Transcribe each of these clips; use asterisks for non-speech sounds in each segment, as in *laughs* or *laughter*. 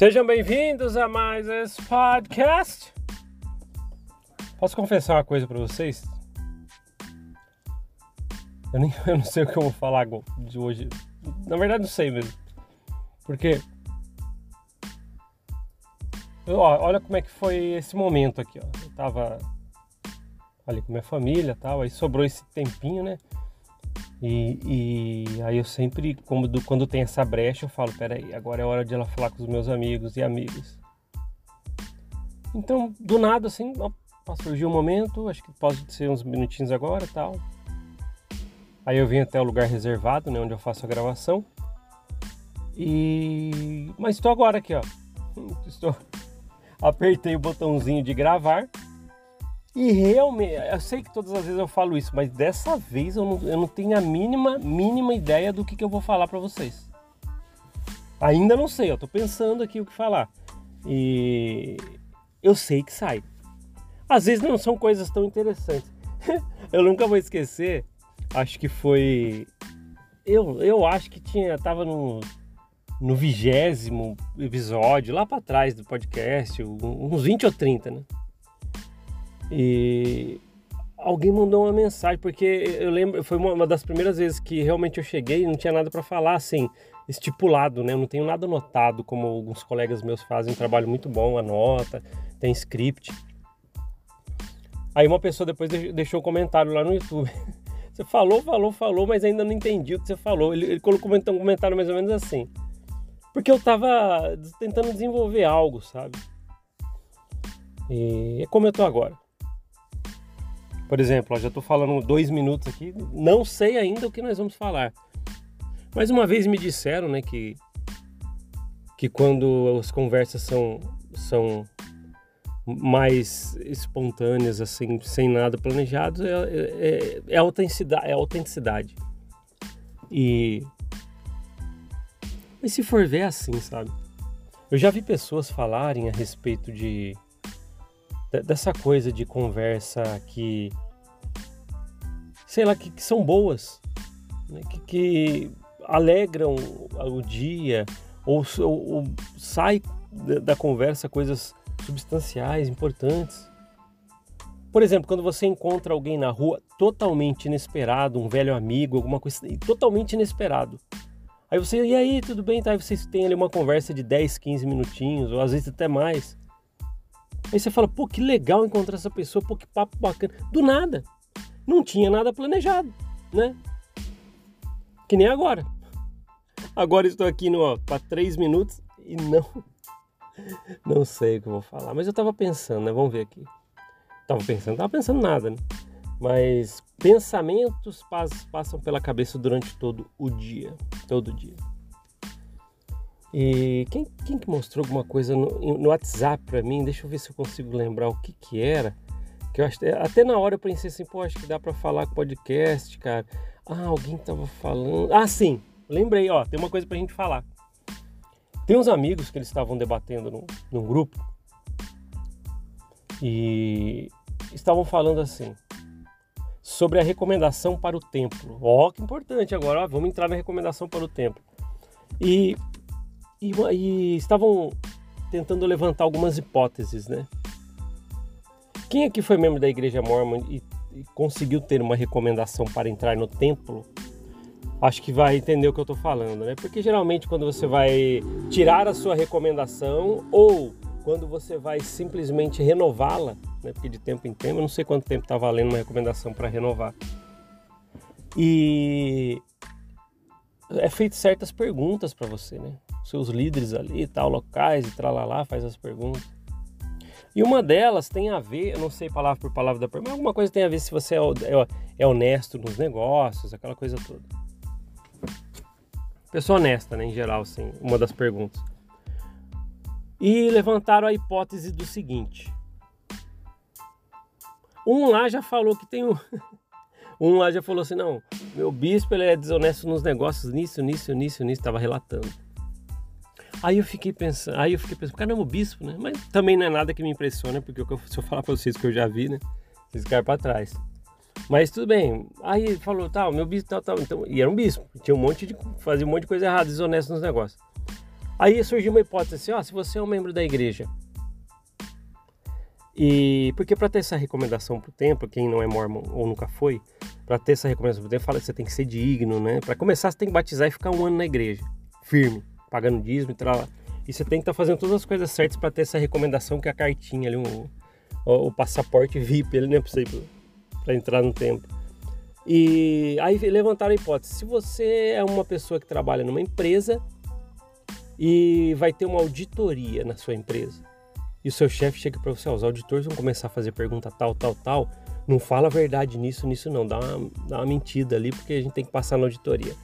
Sejam bem-vindos a mais esse podcast. Posso confessar uma coisa para vocês? Eu, nem, *laughs* eu não sei o que eu vou falar de hoje. Na verdade, não sei mesmo. Porque. Ó, olha como é que foi esse momento aqui, ó. Eu tava ali com minha família tal, aí sobrou esse tempinho, né? E, e aí eu sempre, quando, quando tem essa brecha, eu falo, peraí, agora é hora de ela falar com os meus amigos e amigas. Então, do nada, assim, ó, surgiu um momento, acho que pode ser uns minutinhos agora tal. Aí eu vim até o lugar reservado, né, onde eu faço a gravação. E... Mas estou agora aqui, ó. *laughs* Estou... Apertei o botãozinho de gravar e realmente, eu sei que todas as vezes eu falo isso, mas dessa vez eu não, eu não tenho a mínima, mínima ideia do que, que eu vou falar para vocês. Ainda não sei, eu tô pensando aqui o que falar. E eu sei que sai. Às vezes não são coisas tão interessantes. *laughs* eu nunca vou esquecer, acho que foi. Eu, eu acho que tinha. Tava no, no vigésimo episódio, lá para trás do podcast, uns 20 ou 30, né? E alguém mandou uma mensagem, porque eu lembro, foi uma, das primeiras vezes que realmente eu cheguei e não tinha nada para falar assim, estipulado, né? Eu não tenho nada anotado, como alguns colegas meus fazem um trabalho muito bom, anota, tem script. Aí uma pessoa depois deixou um comentário lá no YouTube. *laughs* Você falou, falou, falou, mas ainda não entendi o que você falou. Ele, ele colocou um comentário mais ou menos assim. Porque eu tava tentando desenvolver algo, sabe? E é como eu tô agora. Por exemplo, já estou falando dois minutos aqui, não sei ainda o que nós vamos falar. Mas uma vez me disseram, né, que que quando as conversas são são mais espontâneas, assim, sem nada planejado, é, é, é, autenticidade, é autenticidade. E mas se for ver é assim, sabe? Eu já vi pessoas falarem a respeito de dessa coisa de conversa que sei lá que, que são boas né? que, que, alegram o dia ou, ou, ou sai da conversa coisas substanciais importantes por exemplo, quando você encontra alguém na rua totalmente inesperado, um velho amigo, alguma coisa totalmente inesperado. Aí você, e aí, tudo bem? Tá? Aí vocês têm ali uma conversa de 10, 15 minutinhos, ou às vezes até mais. Aí você fala, pô, que legal encontrar essa pessoa, pô, que papo bacana. Do nada. Não tinha nada planejado, né? Que nem agora. Agora estou aqui no para três minutos e não *laughs* não sei o que eu vou falar, mas eu tava pensando, né? Vamos ver aqui. Tava pensando, tava pensando nada, né? Mas pensamentos passam pela cabeça durante todo o dia, todo dia. E quem, quem que mostrou alguma coisa no, no WhatsApp para mim? Deixa eu ver se eu consigo lembrar o que que era. Que eu acho, até na hora eu pensei assim, pô, acho que dá para falar com podcast, cara. Ah, alguém tava falando. Ah, sim, lembrei, ó, tem uma coisa pra gente falar. Tem uns amigos que eles estavam debatendo num, num grupo e estavam falando assim sobre a recomendação para o templo. Ó, que importante agora, ó, vamos entrar na recomendação para o templo. E e, e estavam tentando levantar algumas hipóteses, né? Quem aqui foi membro da igreja mormon e, e conseguiu ter uma recomendação para entrar no templo? Acho que vai entender o que eu estou falando, né? Porque geralmente quando você vai tirar a sua recomendação ou quando você vai simplesmente renová-la, né? Porque de tempo em tempo, eu não sei quanto tempo está valendo uma recomendação para renovar. E é feito certas perguntas para você, né? Seus líderes ali, tal, locais e tralalá, faz as perguntas. E uma delas tem a ver, eu não sei palavra por palavra da pergunta, mas alguma coisa tem a ver se você é, é, é honesto nos negócios, aquela coisa toda. Pessoa honesta, né, em geral, assim, uma das perguntas. E levantaram a hipótese do seguinte. Um lá já falou que tem um... *laughs* um lá já falou assim, não, meu bispo ele é desonesto nos negócios, nisso, nisso, nisso, nisso, estava relatando. Aí eu fiquei pensando, aí eu fiquei pensando, caramba, o bispo, né? Mas também não é nada que me impressiona, porque se eu falar pra vocês que eu já vi, né? Vocês caem pra trás. Mas tudo bem. Aí ele falou, tal, tá, meu bispo, tal, tal. Então, e era um bispo. Tinha um monte de. fazia um monte de coisa errada, desonesto nos negócios. Aí surgiu uma hipótese assim, ó, se você é um membro da igreja, e porque para ter essa recomendação para o templo, quem não é mormon ou nunca foi, para ter essa recomendação para o templo, fala que você tem que ser digno, né? Para começar, você tem que batizar e ficar um ano na igreja, firme, pagando dízimo e tal. E você tem que estar tá fazendo todas as coisas certas para ter essa recomendação que é a cartinha ali, um, o, o, passaporte VIP, ele não é possível para entrar no templo. E aí levantaram a hipótese: se você é uma pessoa que trabalha numa empresa e vai ter uma auditoria na sua empresa, e o seu chefe chega para você, ó, os auditores vão começar a fazer pergunta tal, tal, tal, não fala a verdade nisso, nisso não, dá uma, dá uma mentira ali porque a gente tem que passar na auditoria.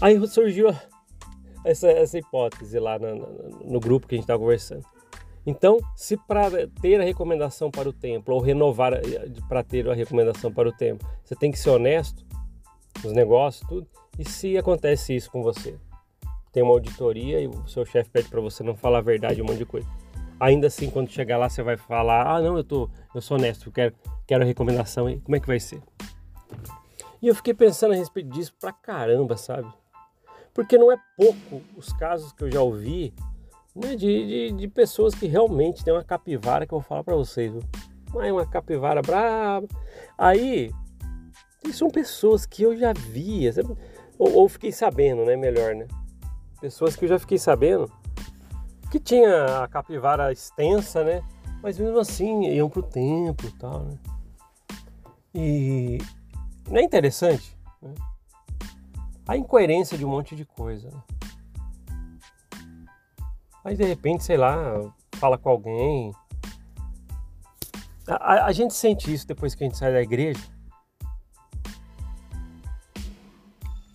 Aí surgiu essa, essa hipótese lá no, no, grupo que a gente estava conversando. Então, se para ter a recomendação para o templo ou renovar para ter a recomendação para o templo, você tem que ser honesto nos negócios, tudo. E se acontece isso com você? Tem uma auditoria e o seu chefe pede para você não falar a verdade, um monte de coisa. Ainda assim, quando chegar lá, você vai falar: "Ah, não, eu tô, eu sou honesto, eu quero, quero a recomendação". E como é que vai ser? E eu fiquei pensando a respeito disso pra caramba, sabe? Porque não é pouco os casos que eu já ouvi né, de, de, de, pessoas que realmente têm uma capivara que eu vou falar para vocês. Mas uma capivara braba. Aí, são pessoas que eu já via, ou, ou, fiquei sabendo, né? Melhor, né? Pessoas que eu já fiquei sabendo que tinha a capivara extensa, né? Mas mesmo assim iam pro templo e tal, né? E não é interessante? Né? A incoerência de um monte de coisa? Aí de repente, sei lá, fala com alguém. A, a, gente sente isso depois que a gente sai da igreja.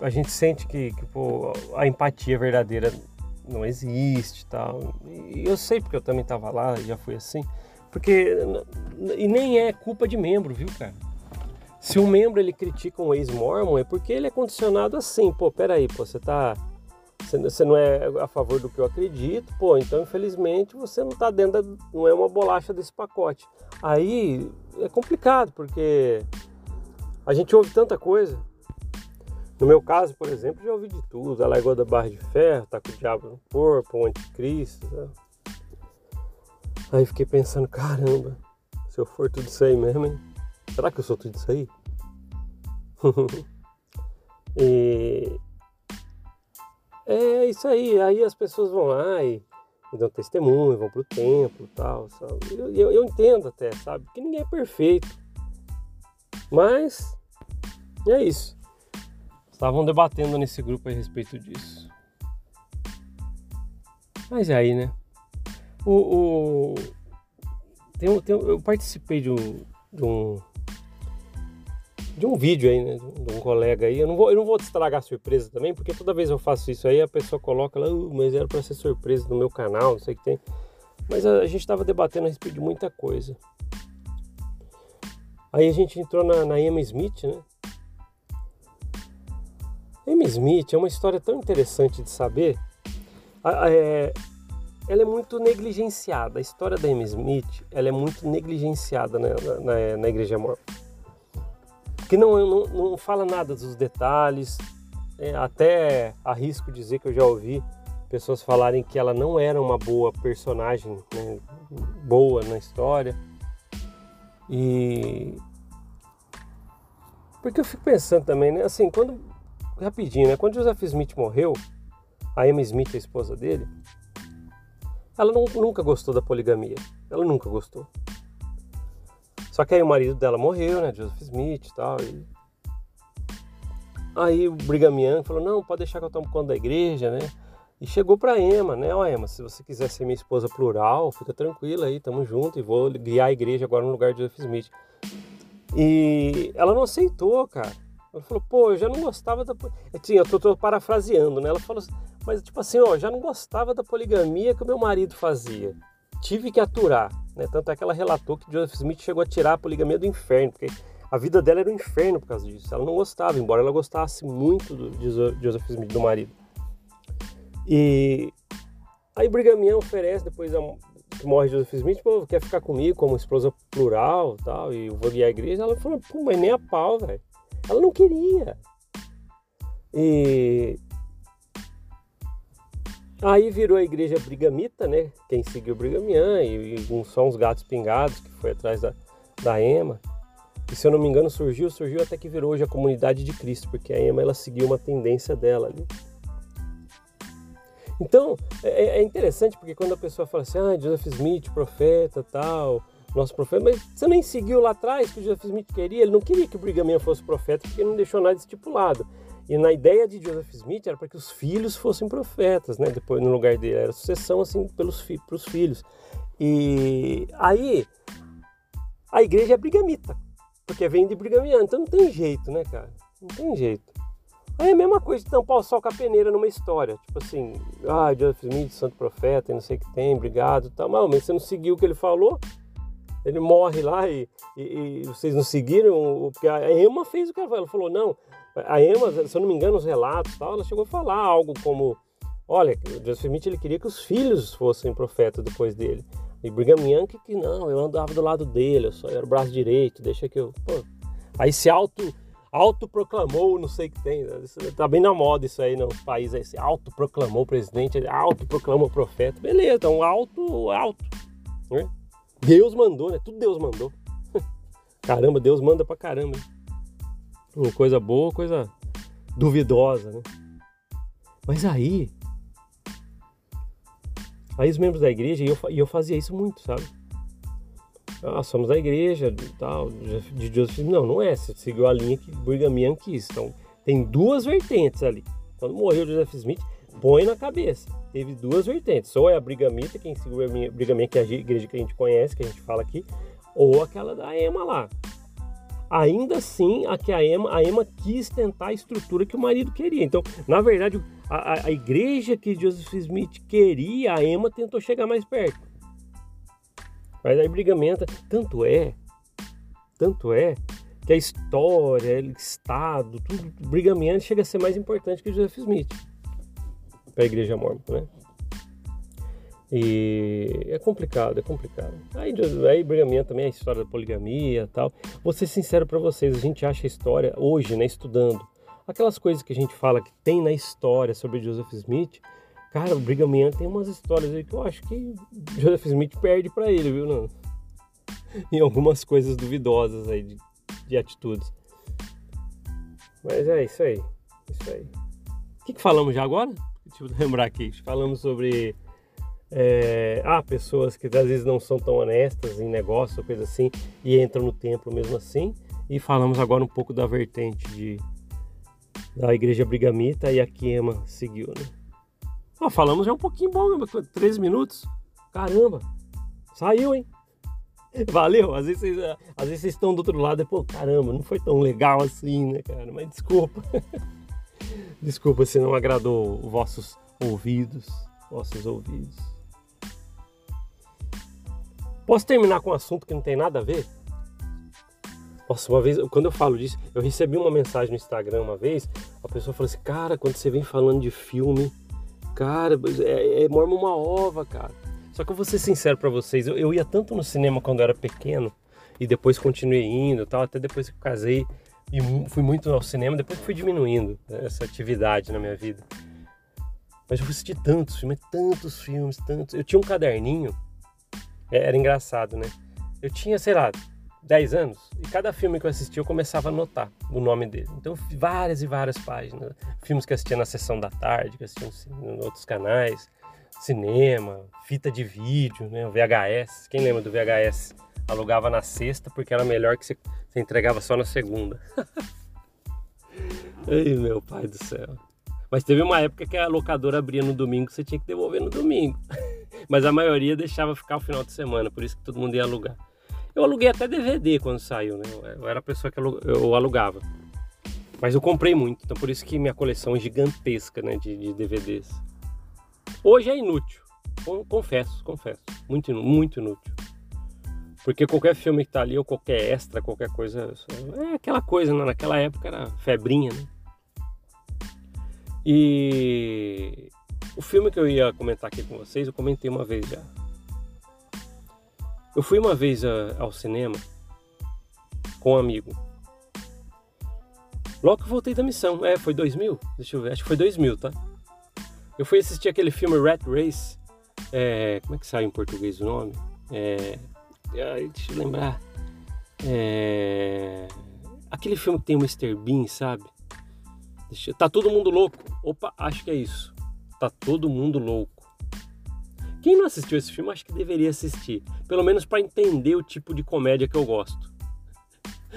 A gente sente que, que pô, a empatia verdadeira não existe tal. E eu sei porque eu também estava lá, já fui assim. Porque e nem é culpa de membro, viu, cara? Se um membro ele critica um ex-mormon é porque ele é condicionado assim, pô, peraí, pô, você tá você não é a favor do que eu acredito, pô, então infelizmente você não está dentro, da, não é uma bolacha desse pacote. Aí é complicado, porque a gente ouve tanta coisa. No meu caso, por exemplo, já ouvi de tudo. A Lagoa da Barra de Ferro, tá com o diabo no corpo, o anticristo. Né? Aí fiquei pensando, caramba, se eu for tudo isso aí mesmo, hein? Será que eu sou tudo isso aí? *laughs* e é isso aí, aí as pessoas vão lá e, e dão testemunho, vão pro templo tal, sabe? Eu, eu, eu, entendo até, sabe? Que ninguém é perfeito. Mas é isso. Estavam debatendo nesse grupo a respeito disso. Mas é aí, né? O, o tem, tem, eu participei de um, de um de um vídeo aí, né, de um colega aí. Eu não vou, eu não vou estragar a surpresa também, porque toda vez eu faço isso aí, a pessoa coloca lá, uh, mas era para ser surpresa no meu canal, não sei o que tem. Mas a, a gente estava debatendo a respeito de muita coisa. Aí a gente entrou na, na Emma Smith, né? Emma Smith é uma história tão interessante de saber. É, ela é muito negligenciada. A história da Emma Smith ela é muito negligenciada na, na, na Igreja Mormon que não, não, não fala nada dos detalhes, é, até arrisco dizer que eu já ouvi pessoas falarem que ela não era uma boa personagem, né, boa na história. E porque eu fico pensando também, né, assim, quando rapidinho, né, quando Joseph Smith morreu, a Emma Smith, a esposa dele, ela não, nunca gostou da poligamia. Ela nunca gostou. Só que aí o marido dela morreu, né? Joseph Smith e tal. E... Aí o Brigham Young falou, não, pode deixar que eu tomo conta da igreja, né? E chegou para Emma, né? Ó, Emma, se você quiser ser minha esposa plural, fica tranquila aí, tamo junto e vou guiar a igreja agora no lugar de Joseph Smith. E ela não aceitou, cara. Ela falou, pô, eu já não gostava da. Tinha, eu tô, tô, parafraseando, né? Ela falou, mas tipo assim, ó, já não gostava da poligamia que o meu marido fazia. Tive que aturar. Né? Tanto é que ela relatou que Joseph Smith chegou a tirar a poligamia do inferno, porque a vida dela era um inferno por causa disso. Ela não gostava, embora ela gostasse muito de Joseph Smith, do marido. E aí Brigham Young oferece, depois que morre Joseph Smith, pô, quer ficar comigo como esposa plural tal, e vou guiar a igreja. Ela falou, pô, mas nem a pau, velho. Ela não queria. E Aí virou a igreja brigamita, né? Quem seguiu o Brigamian e, e só uns gatos pingados que foi atrás da, da EMA. E se eu não me engano surgiu, surgiu até que virou hoje a comunidade de Cristo, porque a EMA ela seguiu uma tendência dela ali. Então, é, é interessante porque quando a pessoa fala assim, ah, Joseph Smith, profeta, tal, nosso profeta, mas você nem seguiu lá atrás que o Joseph Smith queria, ele não queria que o Brigham Young fosse profeta porque não deixou nada estipulado. E na ideia de Joseph Smith era para que os filhos fossem profetas, né? Depois no lugar dele era sucessão assim pelos fi pros filhos. E aí a igreja é brigamita, porque vem de brigamiano, então não tem jeito, né, cara? Não tem jeito. Aí é a mesma coisa de tampar o sol com a peneira numa história. Tipo assim, ah, Joseph Smith, santo profeta, não sei o que tem, obrigado, tal. Mas você não seguiu o que ele falou, ele morre lá e, e, e vocês não seguiram, porque a Emma fez o que ela falou. Ela falou, não, a Emma, se eu não me engano, os relatos tal, ela chegou a falar algo como, olha, Joseph Smith ele queria que os filhos fossem profetas depois dele. E Brigham Young que não, eu andava do lado dele, eu só era o braço direito, deixa que eu... Pô. Aí se auto autoproclamou, não sei o que tem. Tá bem na moda isso aí no país aí. Se autoproclamou presidente, autoproclamou profeta. Beleza, então alto, alto. Né? Deus mandou, né? Tudo Deus mandou. *laughs* Caramba, Deus manda pra caramba. Uma coisa boa, coisa duvidosa, né? Mas aí. Aí os membros da igreja, e eu, e eu fazia isso muito, sabe? Ah, somos da igreja tal, de Joseph. Não, não é. Você seguiu a linha que Brigham Young quis. Então, tem duas vertentes ali. Quando morreu Joseph Smith, põe na cabeça. Teve duas vertentes. Ou é a Brigamita, quem seguiu a Brigamita, que é a igreja que a gente conhece, que a gente fala aqui, ou aquela da Ema lá. Ainda assim, a que a Ema, a Ema quis tentar a estrutura que o marido queria. Então, na verdade, a, a igreja que Joseph Smith queria, a Ema tentou chegar mais perto. Mas aí brigamenta, tanto é, tanto é que a história, o Estado, tudo, brigamento chega a ser mais importante que Joseph Smith para a igreja mormon, né? E é complicado, é complicado. Aí, aí Brigham também a história da poligamia e tal. Vou ser sincero para vocês, a gente acha a história hoje, né, estudando, aquelas coisas que a gente fala que tem na história sobre Joseph Smith, cara, o Brigham tem umas histórias aí que eu acho que Joseph Smith perde para ele, viu, não? *laughs* Em algumas coisas duvidosas aí de, de atitudes. Mas é isso aí, isso aí. O que, que falamos já agora? Deixa eu lembrar aqui. Falamos sobre é, ah, pessoas que às vezes não são tão honestas em negócio coisa assim e entram no templo mesmo assim. E falamos agora um pouco da vertente de, da igreja brigamita e a Kiema seguiu, né? Ah, falamos já um pouquinho bom, 13 minutos. Caramba, saiu, hein? *laughs* Valeu, às vezes, vocês, às vezes vocês estão do outro lado e, pô, caramba, não foi tão legal assim, né, cara? Mas desculpa. *laughs* desculpa se não agradou vossos ouvidos, vossos ouvidos. Posso terminar com um assunto que não tem nada a ver? Nossa, uma vez, quando eu falo disso, eu recebi uma mensagem no Instagram uma vez, a pessoa falou assim, cara, quando você vem falando de filme, cara, é, é uma ova, cara. Só que eu vou ser sincero para vocês, eu, eu, ia tanto no cinema quando eu era pequeno, e depois continuei indo tal, até depois que eu casei, e fui muito ao cinema, depois fui diminuindo essa atividade na minha vida. Mas eu assisti tantos filmes, tantos filmes, tantos. Eu tinha um caderninho era engraçado, né? Eu tinha, sei lá, 10 anos e cada filme que eu assistia eu começava a anotar o nome dele. Então, várias e várias páginas. Filmes que eu assistia na sessão da tarde, que eu assistia em outros canais, cinema, fita de vídeo, né? O VHS. Quem lembra do VHS? Alugava na sexta porque era melhor que você, você entregava só na segunda. *laughs* Ai, meu pai do céu. Mas teve uma época que a locadora abria no domingo, você tinha que devolver no domingo. *laughs* Mas a maioria deixava ficar o final de semana, por isso que todo mundo ia alugar. Eu aluguei até DVD quando saiu, né? Eu era a pessoa que eu alugava. Mas eu comprei muito, então por isso que minha coleção é gigantesca né, de, de DVDs. Hoje é inútil, confesso, confesso. Muito, muito inútil. Porque qualquer filme que tá ali, ou qualquer extra, qualquer coisa. É aquela coisa, né? naquela época era febrinha, né? E o filme que eu ia comentar aqui com vocês, eu comentei uma vez já. Eu fui uma vez a, ao cinema com um amigo. Logo que voltei da missão. É, foi 2000? Deixa eu ver, acho que foi 2000, tá? Eu fui assistir aquele filme Rat Race. É, como é que sai em português o nome? É, deixa eu lembrar. É, aquele filme que tem o Mr. Bean, sabe? Deixa, tá todo mundo louco. Opa, acho que é isso. Tá todo mundo louco. Quem não assistiu esse filme, acho que deveria assistir. Pelo menos para entender o tipo de comédia que eu gosto.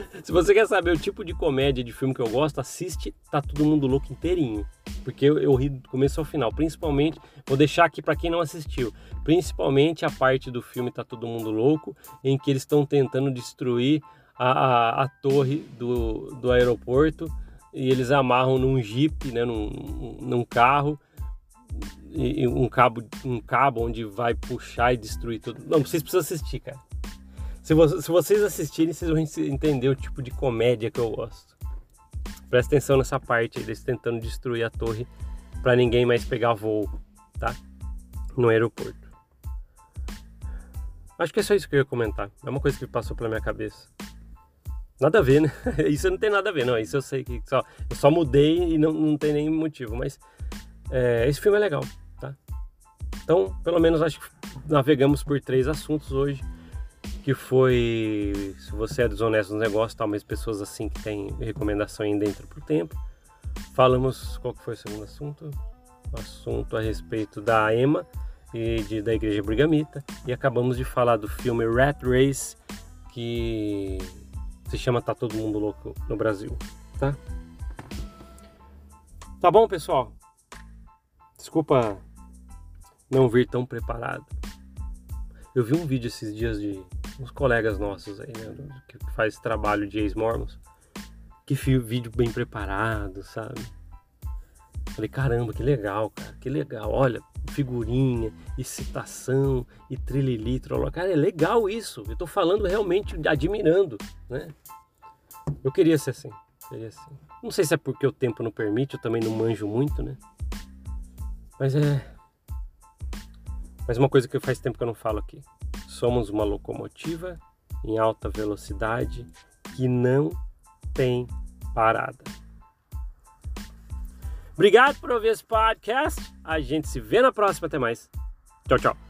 *laughs* Se você quer saber o tipo de comédia de filme que eu gosto, assiste Tá Todo Mundo Louco inteirinho. Porque eu, eu ri do começo ao final. Principalmente, vou deixar aqui para quem não assistiu. Principalmente a parte do filme Tá Todo Mundo Louco, em que eles estão tentando destruir a, a, a, torre do, do aeroporto e eles amarram num jeep, né, num, num carro, um cabo, um cabo onde vai puxar e destruir tudo. Não, vocês precisam assistir, cara. Se, vo se vocês assistirem, vocês vão entender o tipo de comédia que eu gosto. Presta atenção nessa parte, eles tentando destruir a torre para ninguém mais pegar voo, tá? No aeroporto. Acho que é só isso que eu ia comentar. É uma coisa que passou pela minha cabeça. Nada a ver, né? *laughs* Isso não tem nada a ver, não. Isso eu sei que só, eu só mudei e não, não tem nem motivo. Mas é, esse filme é legal, tá? Então, pelo menos acho que navegamos por três assuntos hoje que foi se você é desonesto nos negócios, tal, mas pessoas assim que têm recomendação ainda dentro pro tempo. Falamos qual que foi o segundo assunto? O assunto a respeito da EMA e de, da Igreja Brigamita e acabamos de falar do filme Rat Race que se chama Tá Todo Mundo Louco no Brasil, tá? Tá bom, pessoal? Desculpa não vir tão preparado. Eu vi um vídeo esses dias de uns colegas nossos aí, né, que faz trabalho de ex-mormons, que vídeo bem preparado, sabe? Falei, caramba, que legal, cara, que legal. Olha, figurinha, e citação, e trilili, Cara, é legal isso. Eu tô falando realmente admirando, né? Eu queria ser assim, queria assim. Não sei se é porque o tempo não permite, eu também não manjo muito, né? Mas é... Mas uma coisa que faz tempo que eu não falo aqui. Somos uma locomotiva em alta velocidade que não tem parada. Obrigado por ouvir esse podcast. A gente se vê na próxima. Até mais. Tchau, tchau.